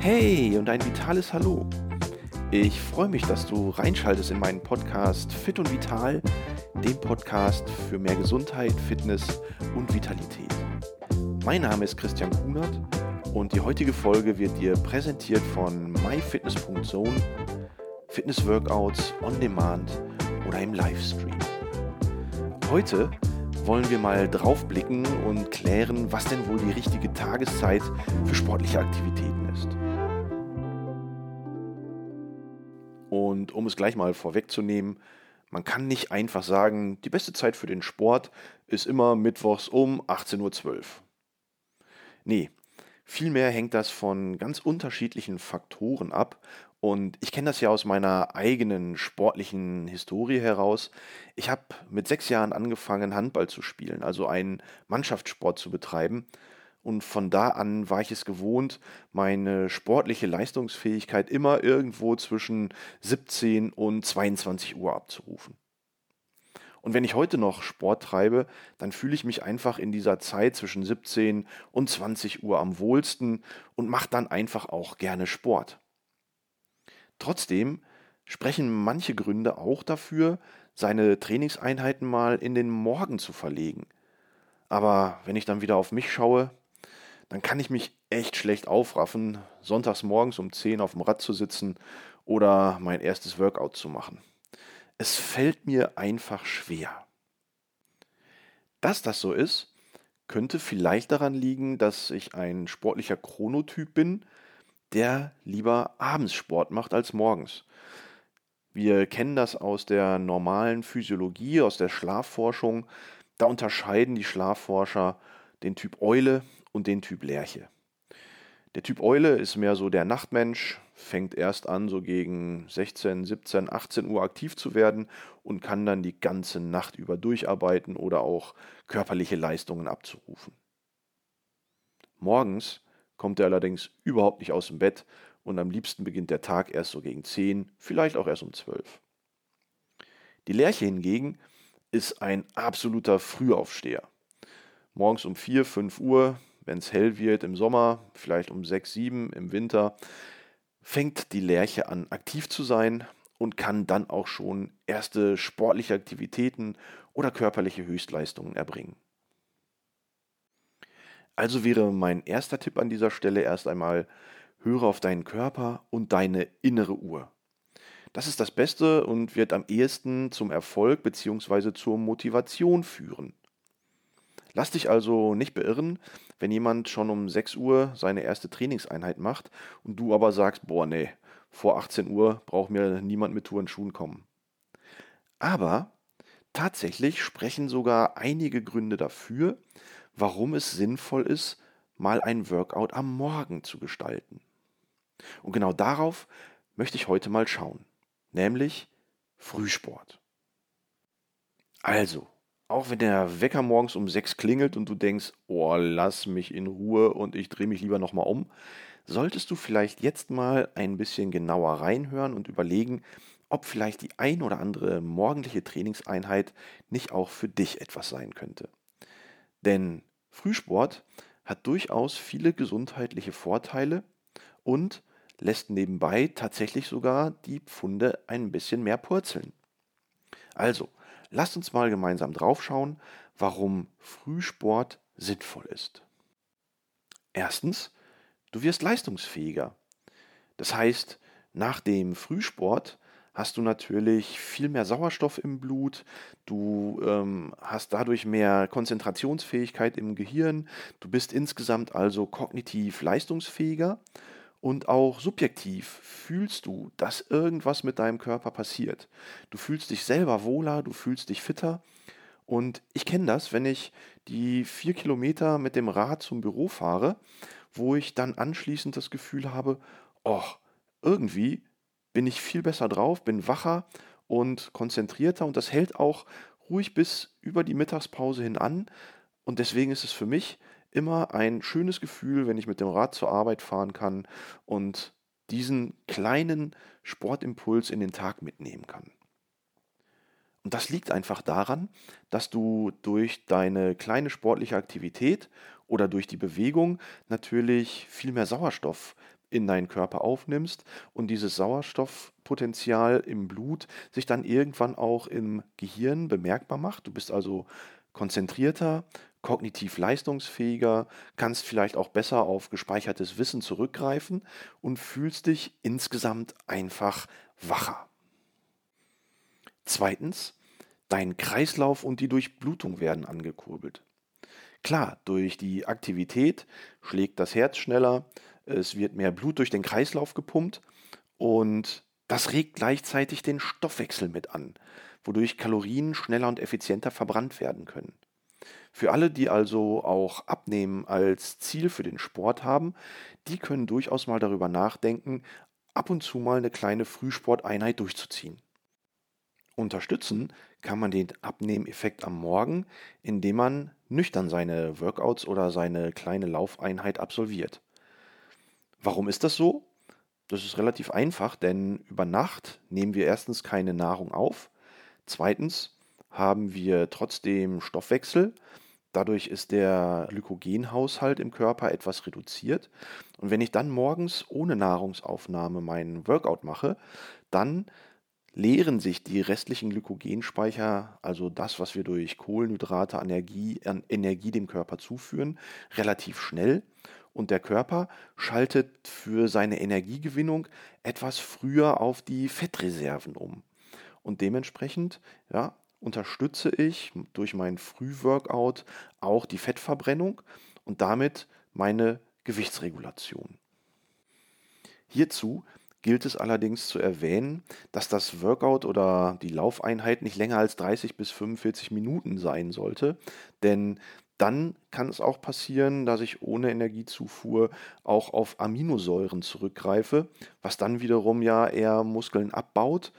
Hey und ein vitales Hallo. Ich freue mich, dass du reinschaltest in meinen Podcast Fit und Vital, dem Podcast für mehr Gesundheit, Fitness und Vitalität. Mein Name ist Christian Kunert und die heutige Folge wird dir präsentiert von myfitness.zone, Fitness-Workouts on Demand oder im Livestream. Heute wollen wir mal draufblicken und klären, was denn wohl die richtige Tageszeit für sportliche Aktivitäten ist. Und um es gleich mal vorwegzunehmen, man kann nicht einfach sagen, die beste Zeit für den Sport ist immer mittwochs um 18.12 Uhr. Nee, vielmehr hängt das von ganz unterschiedlichen Faktoren ab. Und ich kenne das ja aus meiner eigenen sportlichen Historie heraus. Ich habe mit sechs Jahren angefangen, Handball zu spielen, also einen Mannschaftssport zu betreiben. Und von da an war ich es gewohnt, meine sportliche Leistungsfähigkeit immer irgendwo zwischen 17 und 22 Uhr abzurufen. Und wenn ich heute noch Sport treibe, dann fühle ich mich einfach in dieser Zeit zwischen 17 und 20 Uhr am wohlsten und mache dann einfach auch gerne Sport. Trotzdem sprechen manche Gründe auch dafür, seine Trainingseinheiten mal in den Morgen zu verlegen. Aber wenn ich dann wieder auf mich schaue, dann kann ich mich echt schlecht aufraffen, sonntags morgens um 10 auf dem Rad zu sitzen oder mein erstes Workout zu machen. Es fällt mir einfach schwer. Dass das so ist, könnte vielleicht daran liegen, dass ich ein sportlicher Chronotyp bin, der lieber abends Sport macht als morgens. Wir kennen das aus der normalen Physiologie, aus der Schlafforschung. Da unterscheiden die Schlafforscher den Typ Eule und den Typ Lerche. Der Typ Eule ist mehr so der Nachtmensch, fängt erst an, so gegen 16, 17, 18 Uhr aktiv zu werden und kann dann die ganze Nacht über durcharbeiten oder auch körperliche Leistungen abzurufen. Morgens kommt er allerdings überhaupt nicht aus dem Bett und am liebsten beginnt der Tag erst so gegen 10, vielleicht auch erst um 12. Die Lerche hingegen ist ein absoluter Frühaufsteher. Morgens um 4, 5 Uhr wenn es hell wird im Sommer, vielleicht um 6, 7 im Winter, fängt die Lerche an aktiv zu sein und kann dann auch schon erste sportliche Aktivitäten oder körperliche Höchstleistungen erbringen. Also wäre mein erster Tipp an dieser Stelle erst einmal, höre auf deinen Körper und deine innere Uhr. Das ist das Beste und wird am ehesten zum Erfolg bzw. zur Motivation führen. Lass dich also nicht beirren, wenn jemand schon um 6 Uhr seine erste Trainingseinheit macht und du aber sagst, boah, nee, vor 18 Uhr braucht mir niemand mit Turnschuhen kommen. Aber tatsächlich sprechen sogar einige Gründe dafür, warum es sinnvoll ist, mal ein Workout am Morgen zu gestalten. Und genau darauf möchte ich heute mal schauen, nämlich Frühsport. Also, auch wenn der Wecker morgens um sechs klingelt und du denkst, oh, lass mich in Ruhe und ich drehe mich lieber nochmal um, solltest du vielleicht jetzt mal ein bisschen genauer reinhören und überlegen, ob vielleicht die ein oder andere morgendliche Trainingseinheit nicht auch für dich etwas sein könnte. Denn Frühsport hat durchaus viele gesundheitliche Vorteile und lässt nebenbei tatsächlich sogar die Pfunde ein bisschen mehr purzeln. Also, Lasst uns mal gemeinsam draufschauen, warum Frühsport sinnvoll ist. Erstens, du wirst leistungsfähiger. Das heißt, nach dem Frühsport hast du natürlich viel mehr Sauerstoff im Blut, du ähm, hast dadurch mehr Konzentrationsfähigkeit im Gehirn, du bist insgesamt also kognitiv leistungsfähiger und auch subjektiv fühlst du, dass irgendwas mit deinem Körper passiert. Du fühlst dich selber wohler, du fühlst dich fitter. Und ich kenne das, wenn ich die vier Kilometer mit dem Rad zum Büro fahre, wo ich dann anschließend das Gefühl habe, oh, irgendwie bin ich viel besser drauf, bin wacher und konzentrierter und das hält auch ruhig bis über die Mittagspause hin an. Und deswegen ist es für mich immer ein schönes Gefühl, wenn ich mit dem Rad zur Arbeit fahren kann und diesen kleinen Sportimpuls in den Tag mitnehmen kann. Und das liegt einfach daran, dass du durch deine kleine sportliche Aktivität oder durch die Bewegung natürlich viel mehr Sauerstoff in deinen Körper aufnimmst und dieses Sauerstoffpotenzial im Blut sich dann irgendwann auch im Gehirn bemerkbar macht. Du bist also konzentrierter, kognitiv leistungsfähiger, kannst vielleicht auch besser auf gespeichertes Wissen zurückgreifen und fühlst dich insgesamt einfach wacher. Zweitens, dein Kreislauf und die Durchblutung werden angekurbelt. Klar, durch die Aktivität schlägt das Herz schneller, es wird mehr Blut durch den Kreislauf gepumpt und das regt gleichzeitig den Stoffwechsel mit an, wodurch Kalorien schneller und effizienter verbrannt werden können. Für alle, die also auch Abnehmen als Ziel für den Sport haben, die können durchaus mal darüber nachdenken, ab und zu mal eine kleine Frühsporteinheit durchzuziehen. Unterstützen kann man den Abnehmeffekt am Morgen, indem man nüchtern seine Workouts oder seine kleine Laufeinheit absolviert. Warum ist das so? Das ist relativ einfach, denn über Nacht nehmen wir erstens keine Nahrung auf, zweitens haben wir trotzdem Stoffwechsel, dadurch ist der Glykogenhaushalt im Körper etwas reduziert. Und wenn ich dann morgens ohne Nahrungsaufnahme meinen Workout mache, dann leeren sich die restlichen Glykogenspeicher, also das, was wir durch Kohlenhydrate Energie, Energie dem Körper zuführen, relativ schnell und der Körper schaltet für seine Energiegewinnung etwas früher auf die Fettreserven um. Und dementsprechend ja, unterstütze ich durch mein Frühworkout auch die Fettverbrennung und damit meine Gewichtsregulation. Hierzu gilt es allerdings zu erwähnen, dass das Workout oder die Laufeinheit nicht länger als 30 bis 45 Minuten sein sollte, denn dann kann es auch passieren, dass ich ohne Energiezufuhr auch auf Aminosäuren zurückgreife, was dann wiederum ja eher Muskeln abbaut.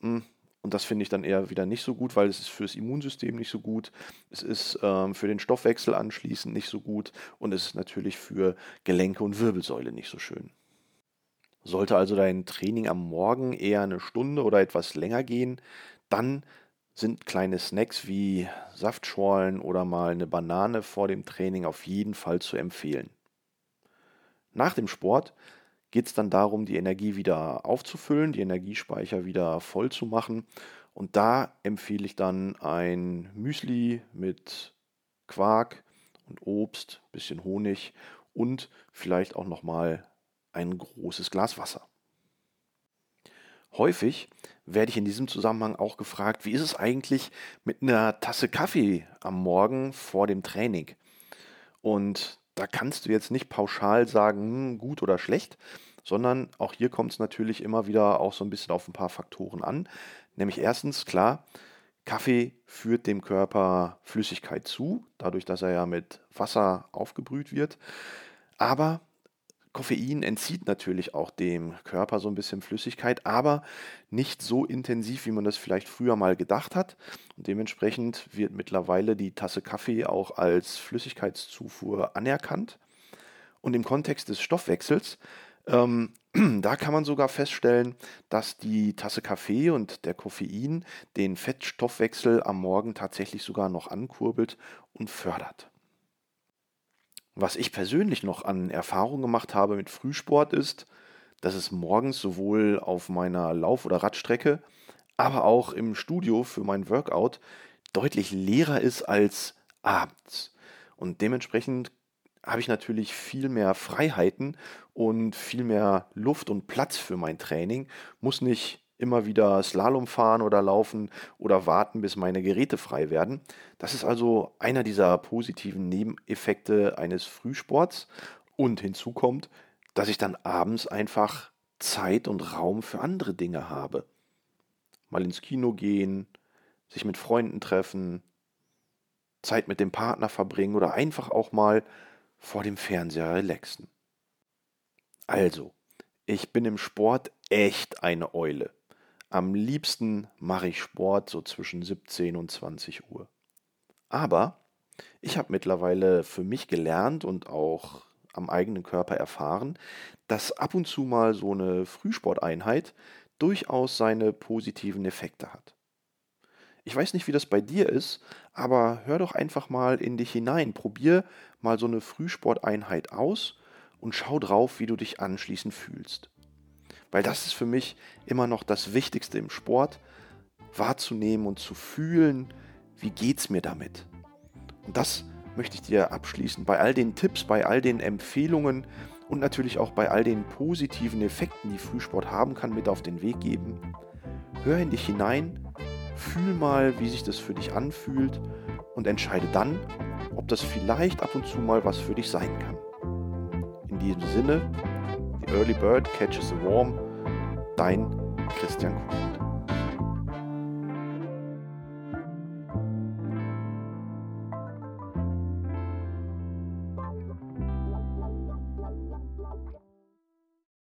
Hm, und das finde ich dann eher wieder nicht so gut, weil es ist fürs Immunsystem nicht so gut, es ist ähm, für den Stoffwechsel anschließend nicht so gut und es ist natürlich für Gelenke und Wirbelsäule nicht so schön. Sollte also dein Training am Morgen eher eine Stunde oder etwas länger gehen, dann sind kleine Snacks wie Saftschorlen oder mal eine Banane vor dem Training auf jeden Fall zu empfehlen. Nach dem Sport geht es dann darum, die Energie wieder aufzufüllen, die Energiespeicher wieder voll zu machen. Und da empfehle ich dann ein Müsli mit Quark und Obst, bisschen Honig und vielleicht auch nochmal ein großes Glas Wasser. Häufig werde ich in diesem Zusammenhang auch gefragt, wie ist es eigentlich mit einer Tasse Kaffee am Morgen vor dem Training? Und da kannst du jetzt nicht pauschal sagen, hm, gut oder schlecht, sondern auch hier kommt es natürlich immer wieder auch so ein bisschen auf ein paar Faktoren an. Nämlich erstens, klar, Kaffee führt dem Körper Flüssigkeit zu, dadurch, dass er ja mit Wasser aufgebrüht wird. Aber Koffein entzieht natürlich auch dem Körper so ein bisschen Flüssigkeit, aber nicht so intensiv, wie man das vielleicht früher mal gedacht hat. Und dementsprechend wird mittlerweile die Tasse Kaffee auch als Flüssigkeitszufuhr anerkannt. Und im Kontext des Stoffwechsels, ähm, da kann man sogar feststellen, dass die Tasse Kaffee und der Koffein den Fettstoffwechsel am Morgen tatsächlich sogar noch ankurbelt und fördert. Was ich persönlich noch an Erfahrung gemacht habe mit Frühsport ist, dass es morgens sowohl auf meiner Lauf- oder Radstrecke, aber auch im Studio für mein Workout deutlich leerer ist als abends. Und dementsprechend habe ich natürlich viel mehr Freiheiten und viel mehr Luft und Platz für mein Training, muss nicht immer wieder Slalom fahren oder laufen oder warten, bis meine Geräte frei werden. Das ist also einer dieser positiven Nebeneffekte eines Frühsports. Und hinzu kommt, dass ich dann abends einfach Zeit und Raum für andere Dinge habe. Mal ins Kino gehen, sich mit Freunden treffen, Zeit mit dem Partner verbringen oder einfach auch mal vor dem Fernseher relaxen. Also, ich bin im Sport echt eine Eule. Am liebsten mache ich Sport so zwischen 17 und 20 Uhr. Aber ich habe mittlerweile für mich gelernt und auch am eigenen Körper erfahren, dass ab und zu mal so eine Frühsporteinheit durchaus seine positiven Effekte hat. Ich weiß nicht, wie das bei dir ist, aber hör doch einfach mal in dich hinein. Probier mal so eine Frühsporteinheit aus und schau drauf, wie du dich anschließend fühlst. Weil das ist für mich immer noch das Wichtigste im Sport, wahrzunehmen und zu fühlen, wie geht's mir damit. Und das möchte ich dir abschließen. Bei all den Tipps, bei all den Empfehlungen und natürlich auch bei all den positiven Effekten, die Frühsport haben kann, mit auf den Weg geben. Hör in dich hinein, fühl mal, wie sich das für dich anfühlt und entscheide dann, ob das vielleicht ab und zu mal was für dich sein kann. In diesem Sinne, Early Bird catches the Worm, dein Christian Kuhn.